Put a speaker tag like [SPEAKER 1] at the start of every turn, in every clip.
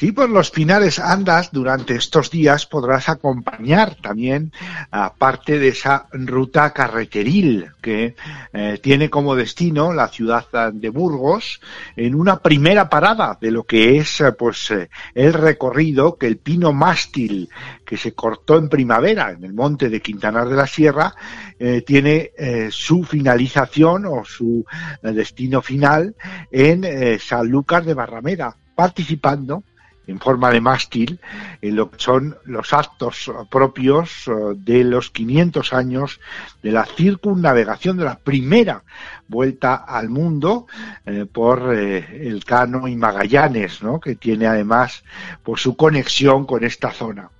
[SPEAKER 1] Sí, por los Pinares andas durante estos días podrás acompañar también a parte de esa ruta carreteril que eh, tiene como destino la ciudad de Burgos en una primera parada de lo que es eh, pues eh, el recorrido que el pino mástil que se cortó en primavera en el monte de Quintanar de la Sierra tiene su finalización o su destino final en Sanlúcar de Barrameda participando en forma de mástil en lo que son los actos propios eh, de los 500 años de la circunnavegación de la primera vuelta al mundo eh, por eh, el Cano y Magallanes, ¿no? que tiene además por su conexión con esta zona.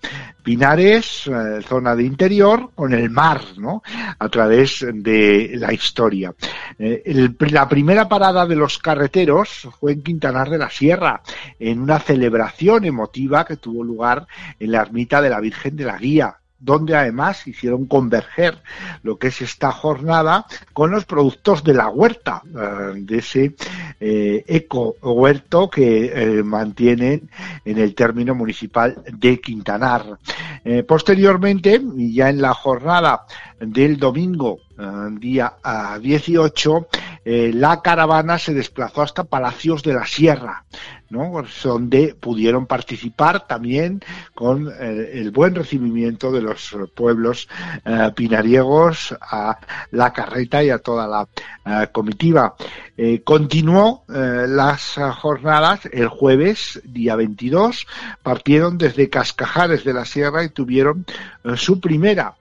[SPEAKER 1] Pinares, eh, zona de interior, con el mar, ¿no? A través de la historia. la primera parada de los carreteros fue en Quintanar de la Sierra, en una celebración emotiva que tuvo lugar en la ermita de la Virgen de la Guía, donde además hicieron converger lo que es esta jornada con los productos de la huerta, eh, de ese eh, eco huerto que eh, mantienen en el término municipal de Quintanar. posteriormente, y ya en la jornada del domingo, día 18, la caravana se desplazó hasta Palacios de la Sierra, ¿no? donde pudieron participar también con eh, el buen recibimiento de los pueblos eh, pinariegos a la carreta y a toda la eh, comitiva. continuó las jornadas el jueves, día 22, partieron desde Cascajares de la Sierra y tuvieron su primera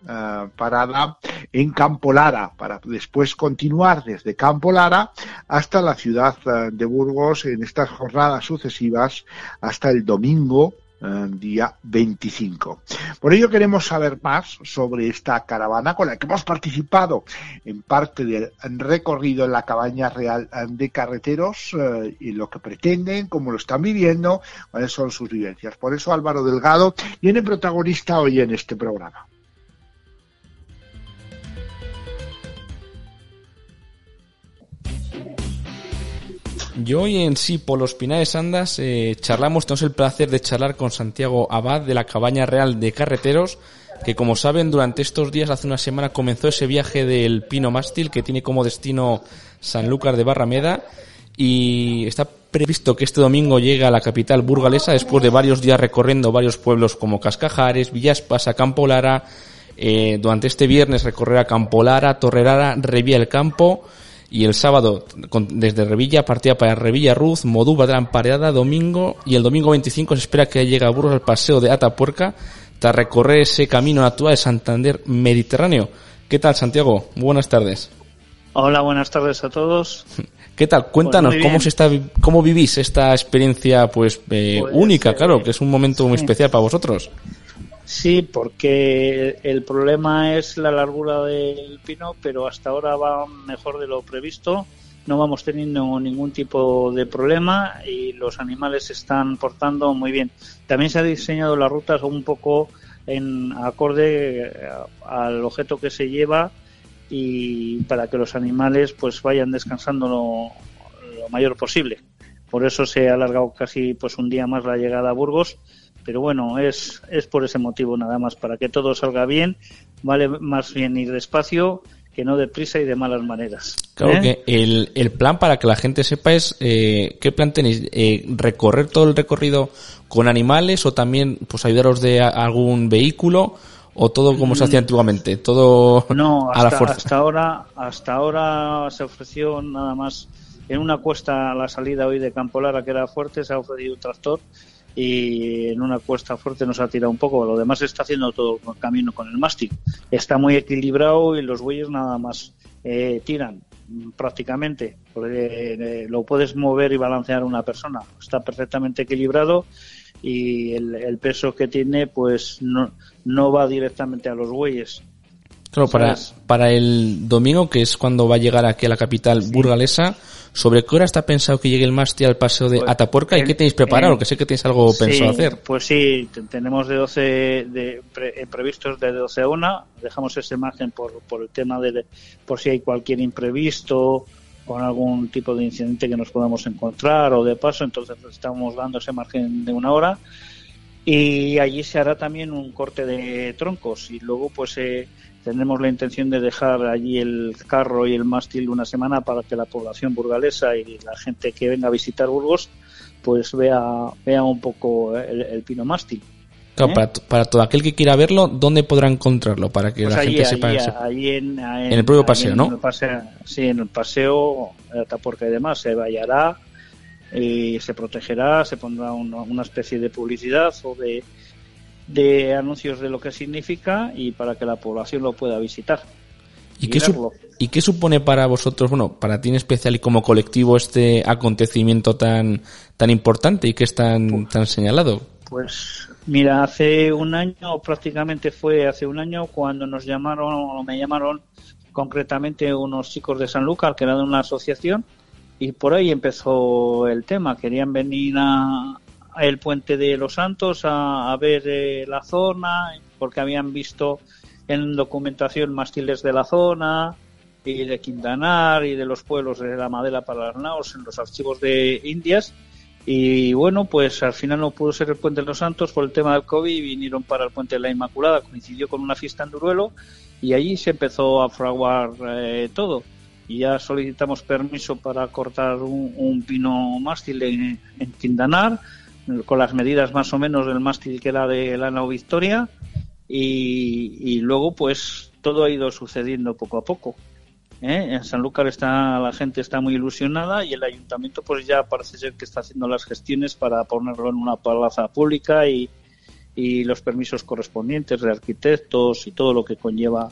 [SPEAKER 1] parada en Campo Lara, para después continuar desde Campo Lara hasta la ciudad de Burgos en estas jornadas sucesivas hasta el domingo eh, día 25. Por ello queremos saber más sobre esta caravana con la que hemos participado en parte del recorrido en la cabaña real de carreteros eh, y lo que pretenden, cómo lo están viviendo, cuáles son sus vivencias. Por eso Álvaro Delgado viene protagonista hoy en este programa.
[SPEAKER 2] Yo hoy en sí, por los Pinares Andas, eh, charlamos, tenemos el placer de charlar con Santiago Abad de la Cabaña Real de Carreteros, que como saben, durante estos días, hace una semana, comenzó ese viaje del Pino Mástil, que tiene como destino Sanlúcar de Barrameda, y está previsto que este domingo llegue a la capital burgalesa después de varios días recorriendo varios pueblos como Cascajares, Villaspas, Campo Lara, eh, durante este viernes recorrerá Campo Lara, Torrerara, Revía el Campo, y el sábado desde Revilla partía para Revilla Ruz, Modú, Badrán, Pareada, domingo y el domingo 25 se espera que llegue a Burgos al paseo de Atapuerca tras recorrer ese camino actual de Santander Mediterráneo. ¿Qué tal Santiago? Buenas tardes.
[SPEAKER 3] Hola, buenas tardes a todos.
[SPEAKER 2] ¿Qué tal? Cuéntanos pues cómo se está, cómo vivís esta experiencia, pues, eh, pues única, claro, que es un momento muy especial para vosotros.
[SPEAKER 3] Sí, porque el problema es la largura del pino, pero hasta ahora va mejor de lo previsto. No vamos teniendo ningún tipo de problema y los animales se están portando muy bien. También se ha diseñado las rutas un poco en acorde al objeto que se lleva y para que los animales pues vayan descansando lo, lo mayor posible. Por eso se ha alargado casi pues un día más la llegada a Burgos pero bueno, es, es por ese motivo nada más, para que todo salga bien, vale más bien ir despacio que no deprisa y de malas maneras.
[SPEAKER 2] Claro ¿eh? que el, el, plan para que la gente sepa es, eh, ¿qué plan tenéis? Eh, ¿Recorrer todo el recorrido con animales o también pues ayudaros de algún vehículo? o todo como se hacía mm. antiguamente, todo
[SPEAKER 3] no, hasta, a la fuerza. Hasta ahora, hasta ahora se ofreció nada más en una cuesta a la salida hoy de Campo Lara que era fuerte, se ha ofrecido un tractor y en una cuesta fuerte nos ha tirado un poco. Lo demás está haciendo todo el camino con el mástil. Está muy equilibrado y los bueyes nada más eh, tiran prácticamente. Eh, lo puedes mover y balancear una persona. Está perfectamente equilibrado y el, peso que tiene pues no, no va directamente a los bueyes.
[SPEAKER 2] Claro, para, para el domingo, que es cuando va a llegar aquí a la capital burgalesa, ¿Sobre qué hora está pensado que llegue el mástil al paseo de pues, Atapuerca y qué tenéis preparado? que sé que tenéis algo pensado hacer.
[SPEAKER 3] Pues sí, tenemos de 12 de, eh, previstos de 12 a 1. Dejamos esa imagen por, por el tema de por si hay cualquier imprevisto con algún tipo de incidente que nos podamos encontrar o de paso, entonces estamos dando ese margen de una hora y allí se hará también un corte de troncos y luego pues eh, tenemos la intención de dejar allí el carro y el mástil una semana para que la población burgalesa y la gente que venga a visitar Burgos pues vea vea un poco el, pino mástil.
[SPEAKER 2] Claro, ¿Eh? para, todo aquel que quiera verlo, ¿dónde podrá encontrarlo? Para que pues la gente sepa
[SPEAKER 3] allí, en, en,
[SPEAKER 2] el propio paseo, ¿no?
[SPEAKER 3] sí, en el paseo, Ataporca y demás, se vallará y se protegerá, se pondrá una, especie de publicidad o de, de anuncios de lo que significa y para que la población lo pueda visitar.
[SPEAKER 2] ¿Y, qué, ¿Y qué supone para vosotros, bueno, para ti en especial y como colectivo este acontecimiento tan, tan importante y que es tan, tan señalado?
[SPEAKER 3] Pues mira, hace un año, prácticamente fue hace un año cuando nos llamaron, o me llamaron concretamente unos chicos de San Lucas que eran de una asociación y por ahí empezó el tema. Querían venir a, el puente de los Santos a, ver eh, la zona porque habían visto en documentación mástiles de la zona y de Quintanar y de los pueblos de la Madera para las Naos en los archivos de Indias. Y bueno, pues al final no pudo ser el Puente de los Santos por el tema del COVID vinieron para el Puente de la Inmaculada. Coincidió con una fiesta en Duruelo y allí se empezó a fraguar eh, todo y ya solicitamos permiso para cortar un, pino mástil en, Quindanar, con las medidas más o menos del mástil que era de la nao Victoria, y, luego pues todo ha ido sucediendo poco a poco. ¿eh? En Sanlúcar está, la gente está muy ilusionada y el ayuntamiento pues ya parece ser que está haciendo las gestiones para ponerlo en una plaza pública y, los permisos correspondientes de arquitectos y todo lo que conlleva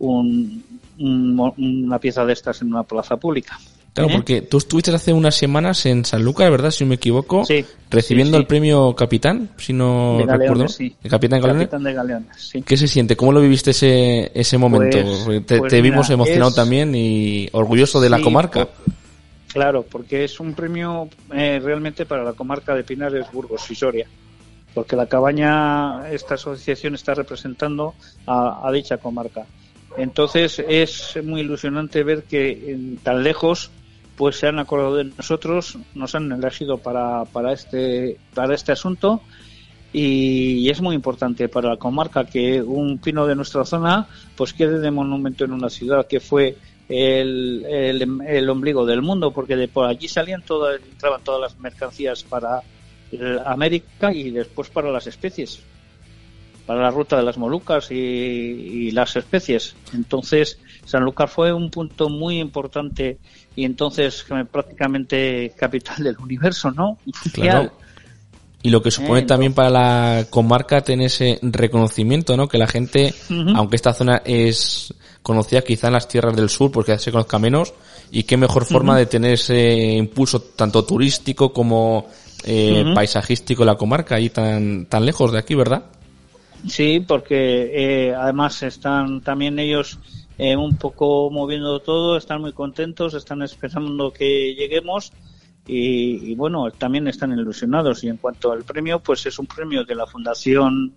[SPEAKER 3] un, una pieza de estas en una plaza pública.
[SPEAKER 2] Claro, ¿Eh? porque tú estuviste hace unas semanas en San Lucas, ¿verdad? Si no me equivoco, recibiendo el premio capitán, si no recuerdo.
[SPEAKER 3] El capitán, de Galeones,
[SPEAKER 2] ¿Qué se siente? ¿Cómo lo viviste ese, ese momento? Pues, te, pues vimos emocionado también y orgulloso de la comarca.
[SPEAKER 3] claro, porque es un premio eh, realmente para la comarca de Pinares, Burgos y Soria. Porque la cabaña, esta asociación está representando a dicha comarca. Entonces es muy ilusionante ver que tan lejos pues se han acordado de nosotros, nos han elegido para, para este para este asunto. Y es muy importante para la comarca que un pino de nuestra zona pues quede de monumento en una ciudad que fue el, el, ombligo del mundo porque de por allí salían todas entraban todas las mercancías para América y después para las especies para la ruta de las Molucas y, las especies. Entonces, Sanlúcar fue un punto muy importante y entonces prácticamente capital del universo, ¿no?
[SPEAKER 2] Claro. Y lo que supone también para la comarca tener ese reconocimiento, ¿no? Que la gente, aunque esta zona es conocida quizá en las tierras del sur porque se conozca menos, y qué mejor forma de tener ese impulso tanto turístico como eh, paisajístico la comarca ahí tan, tan lejos de aquí, ¿verdad?
[SPEAKER 3] Sí, porque eh, además están también ellos eh, un poco moviendo todo, están muy contentos, están esperando que lleguemos y, bueno, también están ilusionados. Y en cuanto al premio, pues es un premio de la Fundación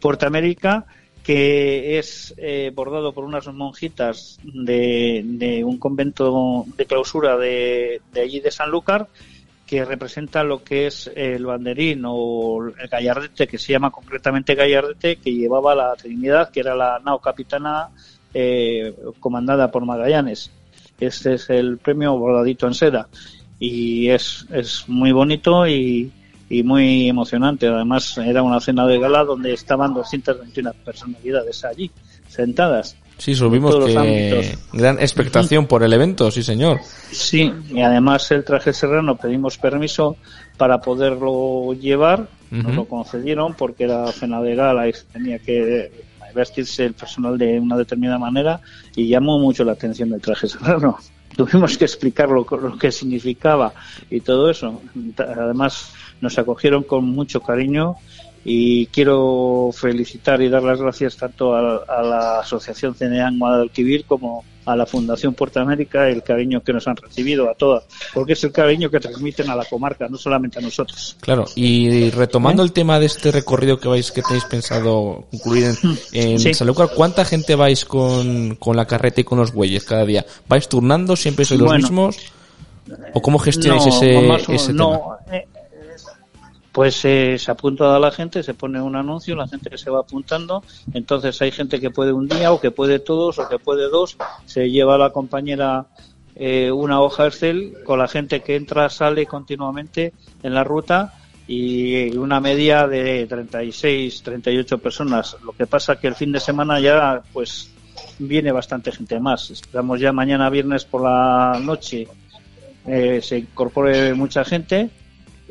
[SPEAKER 3] Puerto América que es eh, bordado por unas monjitas de, de, un convento de clausura de, de allí de Sanlúcar que representa lo que es el banderín o el gallardete, que se llama concretamente gallardete, que llevaba la Trinidad, que era la nao capitana eh, comandada por Magallanes. Este es el premio bordadito en seda y es, es muy bonito y, y muy emocionante. Además, era una cena de gala donde estaban 221 personalidades allí, sentadas.
[SPEAKER 2] Sí, subimos que gran expectación por el evento, sí señor.
[SPEAKER 3] Sí, y además el traje serrano pedimos permiso para poderlo llevar, nos lo concedieron porque era cena de gala y tenía que vestirse el personal de una determinada manera y llamó mucho la atención el traje serrano. Tuvimos que explicar lo, lo que significaba y todo eso. Además nos acogieron con mucho cariño y quiero felicitar y dar las gracias tanto a, la Asociación CNEAN Guadalquivir como a la Fundación Puerto América el cariño que nos han recibido a todas, porque es el cariño que transmiten a la comarca, no solamente a nosotros.
[SPEAKER 2] Claro, y retomando ¿Eh? el tema de este recorrido que vais, que tenéis pensado concluir en, en Sanlúcar, ¿cuánta gente vais con, con la carreta y con los bueyes cada día? ¿Vais turnando? ¿Siempre sois los mismos? ¿O cómo gestionáis ese, ese tema?
[SPEAKER 3] Eh, pues eh, se apunta a la gente, se pone un anuncio, la gente se va apuntando, entonces hay gente que puede un día o que puede todos o que puede dos, se lleva a la compañera eh, una hoja Excel con la gente que entra, sale continuamente en la ruta y una media de 36, 38 personas. Lo que pasa que el fin de semana ya pues viene bastante gente más. Esperamos ya mañana viernes por la noche eh, se incorpore mucha gente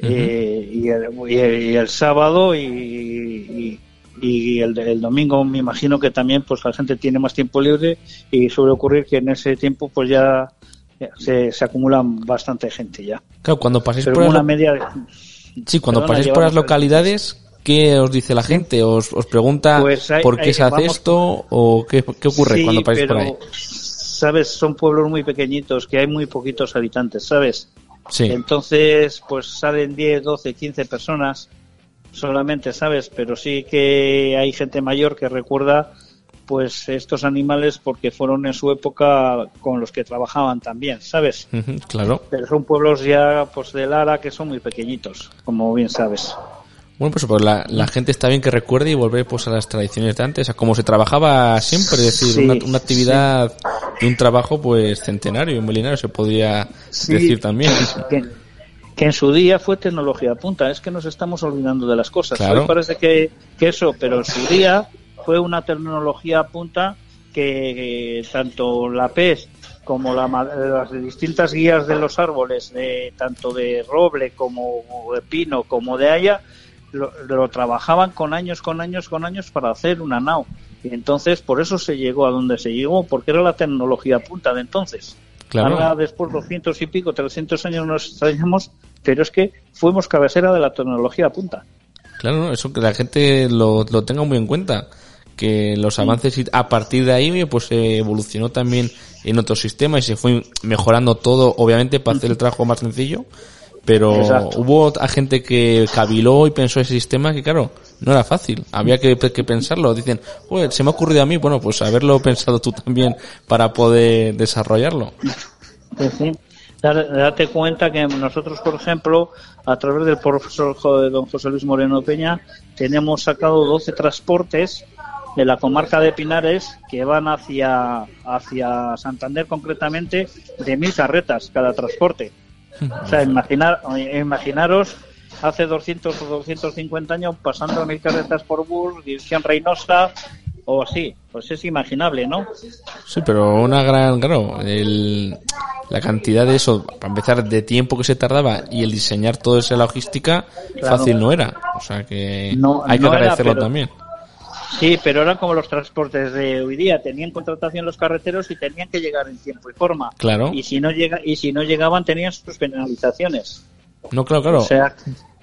[SPEAKER 3] eh, y, el, sábado y, el, domingo me imagino que también pues la gente tiene más tiempo libre y suele ocurrir que en ese tiempo pues ya se, se acumulan bastante gente ya.
[SPEAKER 2] Claro, cuando paséis por una media Sí, cuando paséis por las localidades, ¿qué os dice la gente? ¿Os, os pregunta pues por qué se hace esto o qué, ocurre cuando paséis por ahí?
[SPEAKER 3] Sabes, son pueblos muy pequeñitos que hay muy poquitos habitantes, ¿sabes? Entonces, pues salen 10, 12, 15 personas solamente, ¿sabes? Pero sí que hay gente mayor que recuerda pues estos animales porque fueron en su época con los que trabajaban también, ¿sabes?
[SPEAKER 2] claro.
[SPEAKER 3] Pero son pueblos ya pues de Lara que son muy pequeñitos, como bien sabes.
[SPEAKER 2] Bueno, pues, pues la, gente está bien que recuerde y volver pues a las tradiciones de antes, a cómo se trabajaba siempre, es decir, una, actividad de un trabajo pues centenario, milenario se podría decir también.
[SPEAKER 3] Que, en su día fue tecnología punta, es que nos estamos olvidando de las cosas. Claro. parece que, que eso, pero en su día fue una tecnología punta que tanto la PES como las distintas guías de los árboles, de, tanto de roble como de pino como de haya, lo, trabajaban con años, con años, con años para hacer una nao. Y entonces por eso se llegó a donde se llegó, porque era la tecnología punta de entonces. Claro. Ahora después 200 y pico, 300 años nos extrañamos, pero es que fuimos cabecera de la tecnología punta.
[SPEAKER 2] Claro, eso que la gente lo, lo tenga muy en cuenta que los avances y a partir de ahí pues evolucionó también en otros sistemas y se fue mejorando todo obviamente para hacer el trabajo más sencillo pero hubo a gente que caviló y pensó ese sistema que claro, no era fácil, había que, pensarlo, dicen, se me ha ocurrido a mí, bueno, pues haberlo pensado tú también para poder desarrollarlo.
[SPEAKER 3] Pues sí, date cuenta que nosotros, por ejemplo, a través del profesor don José Luis Moreno Peña, tenemos sacado 12 transportes de la comarca de Pinares que van hacia, hacia Santander concretamente de mil carretas cada transporte. O sea, imaginar, imaginaros hace 200 o 250 años pasando mil carretas por bus, dirección Reynosa o así. Pues es imaginable, ¿no?
[SPEAKER 2] Sí, pero una gran, claro, el, la cantidad de eso, para empezar, de tiempo que se tardaba y el diseñar toda esa logística, fácil no era. O sea que hay que agradecerlo también.
[SPEAKER 3] Sí, pero eran como los transportes de hoy día. Tenían contratación los carreteros y tenían que llegar en tiempo y forma.
[SPEAKER 2] Claro.
[SPEAKER 3] Y si no, llega, y si no llegaban, tenían sus penalizaciones.
[SPEAKER 2] No, claro, claro. O sea,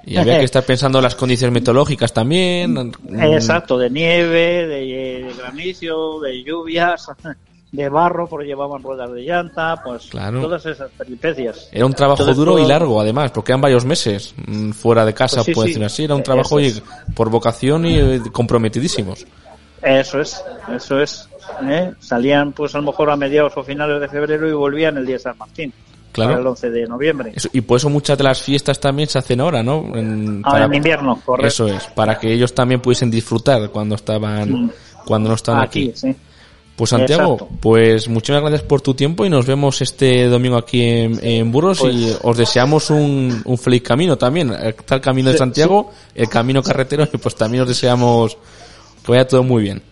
[SPEAKER 2] y había que estar pensando en las condiciones meteorológicas también.
[SPEAKER 3] Exacto, de nieve, de granizo, de lluvias. de barro porque llevaban ruedas de llanta, pues todas esas peripecias.
[SPEAKER 2] Era un trabajo duro y largo además, porque eran varios meses mm, fuera de casa, pues puede decir así, era un trabajo por vocación y eh, comprometidísimos.
[SPEAKER 3] Eso es, eso es. ¿eh? Salían pues a lo mejor a mediados o finales de febrero y volvían el día de San Martín. Claro. el 11 de noviembre.
[SPEAKER 2] y por eso muchas de las fiestas también se hacen ahora, ¿no?
[SPEAKER 3] En, ahora en invierno, correcto.
[SPEAKER 2] Eso es, para que ellos también pudiesen disfrutar cuando estaban, mm. cuando no están aquí. aquí. Sí. Pues Santiago, pues muchas gracias por tu tiempo y nos vemos este domingo aquí en, Burros y pues- os deseamos un, feliz camino también. Está el camino de Santiago, el camino carretero y pues también os deseamos que vaya todo muy bien.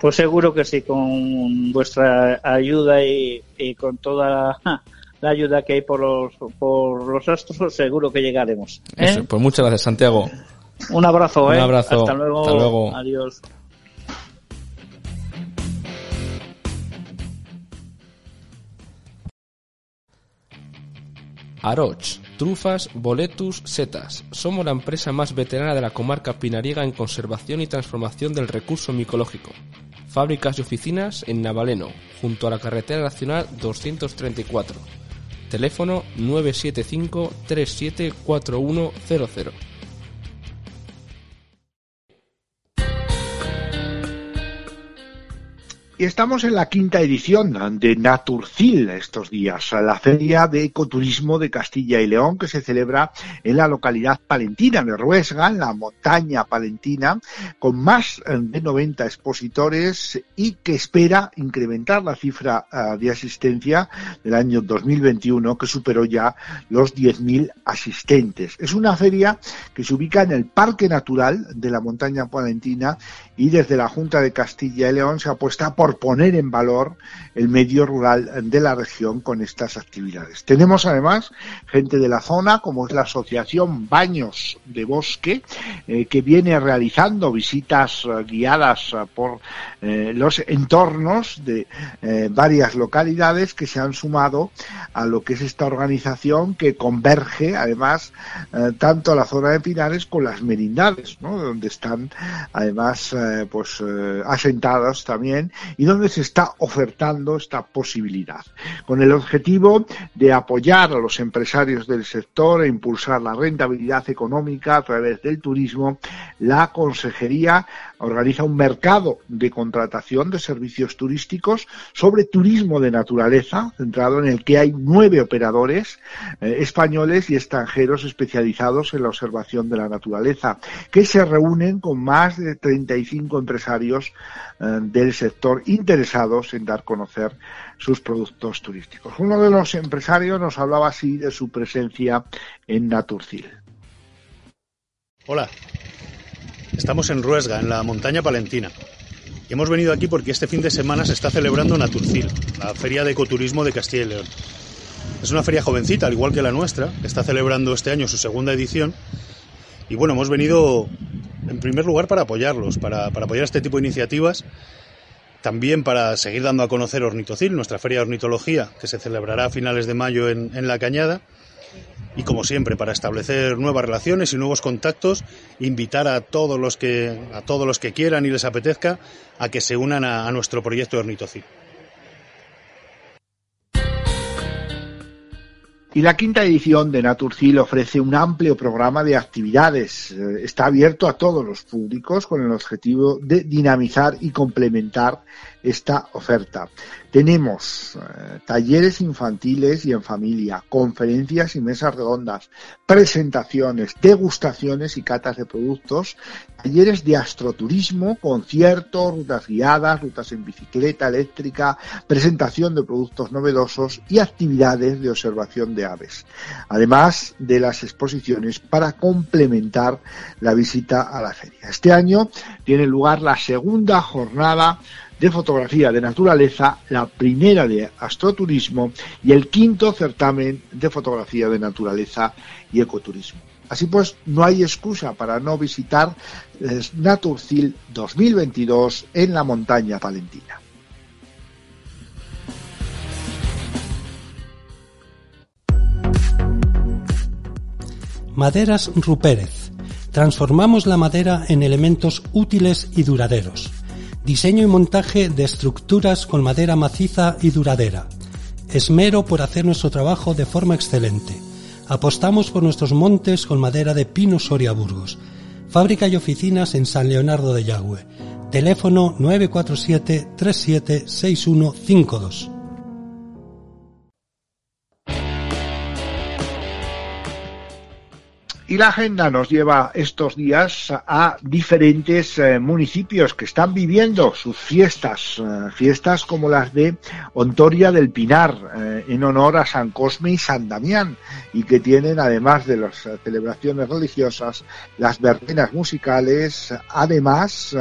[SPEAKER 3] Pues seguro que sí, con vuestra ayuda y, con toda la, ayuda que hay por los, por los astros, seguro que llegaremos.
[SPEAKER 2] ¿eh? pues muchas gracias, Santiago.
[SPEAKER 3] Un abrazo,
[SPEAKER 2] Un ¿eh? abrazo.
[SPEAKER 3] Hasta luego.
[SPEAKER 2] Hasta luego.
[SPEAKER 3] Adiós.
[SPEAKER 2] Aroch, trufas, boletus, setas. Somos la empresa más veterana de la comarca pinariega en conservación y transformación del recurso micológico. Fábricas y oficinas en Navaleno, junto a la carretera nacional 234. Teléfono 975 374100.
[SPEAKER 1] Y estamos en la quinta edición de Naturcil estos días, la feria de ecoturismo de Castilla y León que se celebra en la localidad palentina de Ruesga, en la montaña palentina, con más de 90 expositores y que espera incrementar la cifra ah, de asistencia del año 2021 que superó ya los 10.000 asistentes. Es una feria que se ubica en el Parque Natural de la montaña palentina y desde la Junta de Castilla y León se apuesta por poner en valor el medio rural de la región con estas actividades. Tenemos además gente de la zona, como es la Asociación Baños de Bosque, eh, que viene realizando visitas eh, guiadas eh, por los entornos de varias localidades que se han sumado a lo que es esta organización que converge además tanto a la zona de Pinares con las merindades, donde están además pues asentadas también y donde se está ofertando esta posibilidad, con el objetivo de apoyar a los empresarios del sector e impulsar la rentabilidad económica a través del turismo, la Consejería organiza un mercado de contratación de servicios turísticos sobre turismo de naturaleza, centrado en el que hay nueve operadores eh, españoles y extranjeros especializados en la observación de la naturaleza, que se reúnen con más de 35 empresarios eh, del sector interesados en dar a conocer sus productos turísticos. Uno de los empresarios nos hablaba así de su presencia en Naturcil.
[SPEAKER 4] Hola, estamos en Ruesga, en la montaña palentina. Y hemos venido aquí porque este fin de semana se está celebrando Naturcil, la feria de ecoturismo de Castilla y León. Es una feria jovencita, al igual que la nuestra, que está celebrando este año su segunda edición. Y bueno, hemos venido en primer lugar para apoyarlos, para, para apoyar este tipo de iniciativas también para seguir dando a conocer Ornitocil, nuestra feria de ornitología, que se celebrará a finales de mayo en, La Cañada. Y como siempre, para establecer nuevas relaciones y nuevos contactos, invitar a todos los que, a todos los que quieran y les apetezca a que se unan a, nuestro proyecto de Ornitocil.
[SPEAKER 1] Y la quinta edición de Naturcil ofrece un amplio programa de actividades. Eh, está abierto a todos los públicos con el objetivo de dinamizar y complementar esta oferta. Tenemos eh, talleres infantiles y en familia, conferencias y mesas redondas, presentaciones, degustaciones y catas de productos, talleres de astroturismo, conciertos, rutas guiadas, rutas en bicicleta eléctrica, presentación de productos novedosos y actividades de observación de aves. Además de las exposiciones para complementar la visita a la feria. Este año tiene lugar la segunda jornada de fotografía de naturaleza, la primera de astroturismo y el quinto certamen de fotografía de naturaleza y ecoturismo. Así pues, no hay excusa para no visitar Naturcil 2022 en la montaña palentina.
[SPEAKER 5] Maderas Rupérez. Transformamos la madera en elementos útiles y duraderos Diseño y montaje de estructuras con madera maciza y duradera. Esmero por hacer nuestro trabajo de forma excelente. Apostamos por nuestros montes con madera de pino Soria Burgos. Fábrica y oficinas en San Leonardo de Yagüe. Teléfono 947 376152.
[SPEAKER 1] Y la agenda nos lleva estos días a diferentes eh, municipios que están viviendo sus fiestas, eh, fiestas como las de Ontoria del Pinar, eh, en honor a San Cosme y San Damián, y que tienen, además de las celebraciones religiosas, las verbenas musicales, además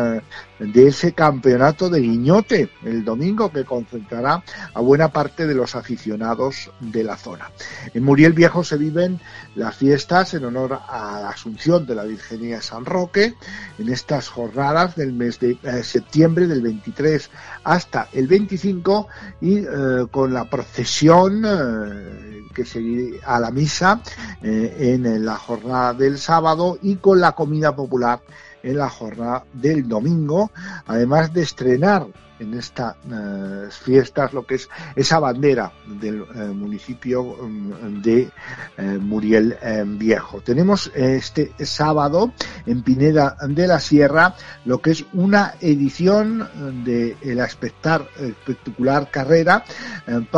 [SPEAKER 1] de ese campeonato de guiñote el domingo que concentrará a buena parte de los aficionados de la zona. En Muriel Viejo se viven las fiestas en honor a la Asunción de la Virgenía San Roque en estas jornadas del mes de eh, septiembre del 23 hasta el 25 y eh, con la procesión eh, que seguirá a la misa en la jornada del sábado y con la comida popular en la jornada del domingo, además de estrenar en estas eh, fiestas lo que es esa bandera del eh, municipio mm, de eh, Muriel Viejo. Tenemos este sábado en Pineda de la Sierra lo que es una edición de la espectacular carrera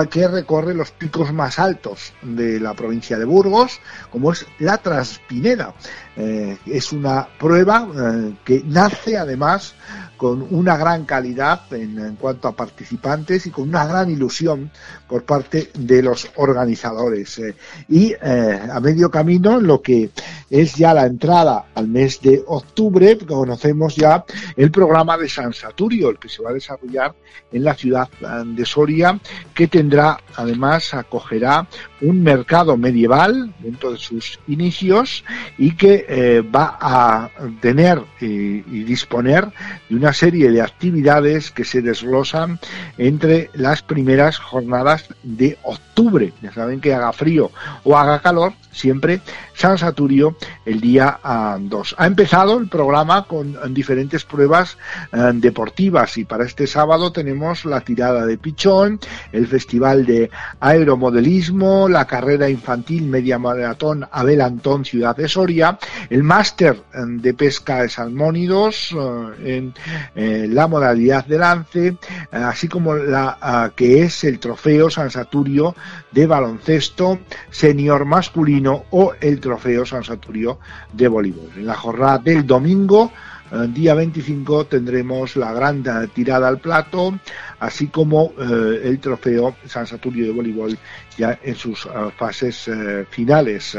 [SPEAKER 1] que recorre los picos más altos de la provincia de Burgos, como es la Transpineda. es una prueba que nace además con una gran calidad cuanto a participantes y con una gran ilusión por parte de los organizadores. Eh, y eh, a medio camino, lo que es ya la entrada al mes de octubre, conocemos ya el programa de San Saturio, el que se va a desarrollar en la ciudad eh, de Soria, que tendrá, además, acogerá un mercado medieval dentro de sus inicios y que va a tener y disponer de una serie de actividades que se desglosan entre las primeras jornadas de octubre. Ya saben que haga frío o haga calor, siempre San Saturio el día 2. Ha empezado el programa con diferentes pruebas eh, deportivas y para este sábado tenemos la tirada de pichón, el festival de aeromodelismo, la carrera infantil media maratón Abel Antón Ciudad de Soria, el máster eh, de pesca de salmónidos eh, en la modalidad de lance, así como la que es el trofeo San Saturio de baloncesto senior masculino o el trofeo San Saturio de voleibol. En la jornada del domingo, eh, día 25, tendremos la gran tirada al plato, así como eh, el trofeo San Saturio de voleibol ya en sus eh, fases finales.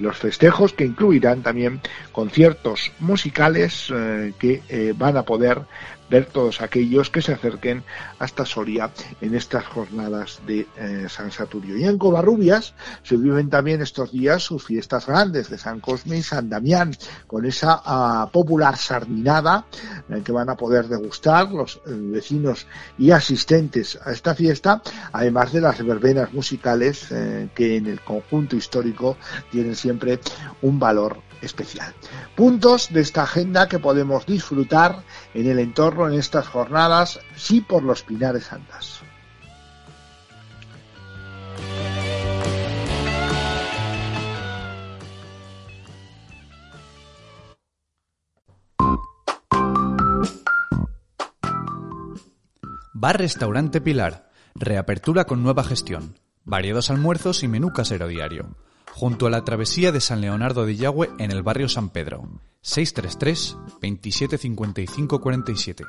[SPEAKER 1] los festejos que incluirán también conciertos musicales que van a poder ver todos aquellos que se acerquen hasta Soria en estas jornadas de eh, San Saturio. Y en Covarrubias se viven también estos días sus fiestas grandes de San Cosme y San Damián, con esa ah, popular sardinada eh, que van a poder degustar los eh, vecinos y asistentes a esta fiesta, además de las verbenas musicales que en el conjunto histórico tienen siempre un valor especial. Puntos de esta agenda que podemos disfrutar en el entorno en estas jornadas, sí por los Pinares Andas.
[SPEAKER 6] Bar Restaurante Pilar. Reapertura con nueva gestión. Variados almuerzos y menú casero diario junto a la travesía de San Leonardo de Yagüe en el barrio San Pedro. 633 2755 47.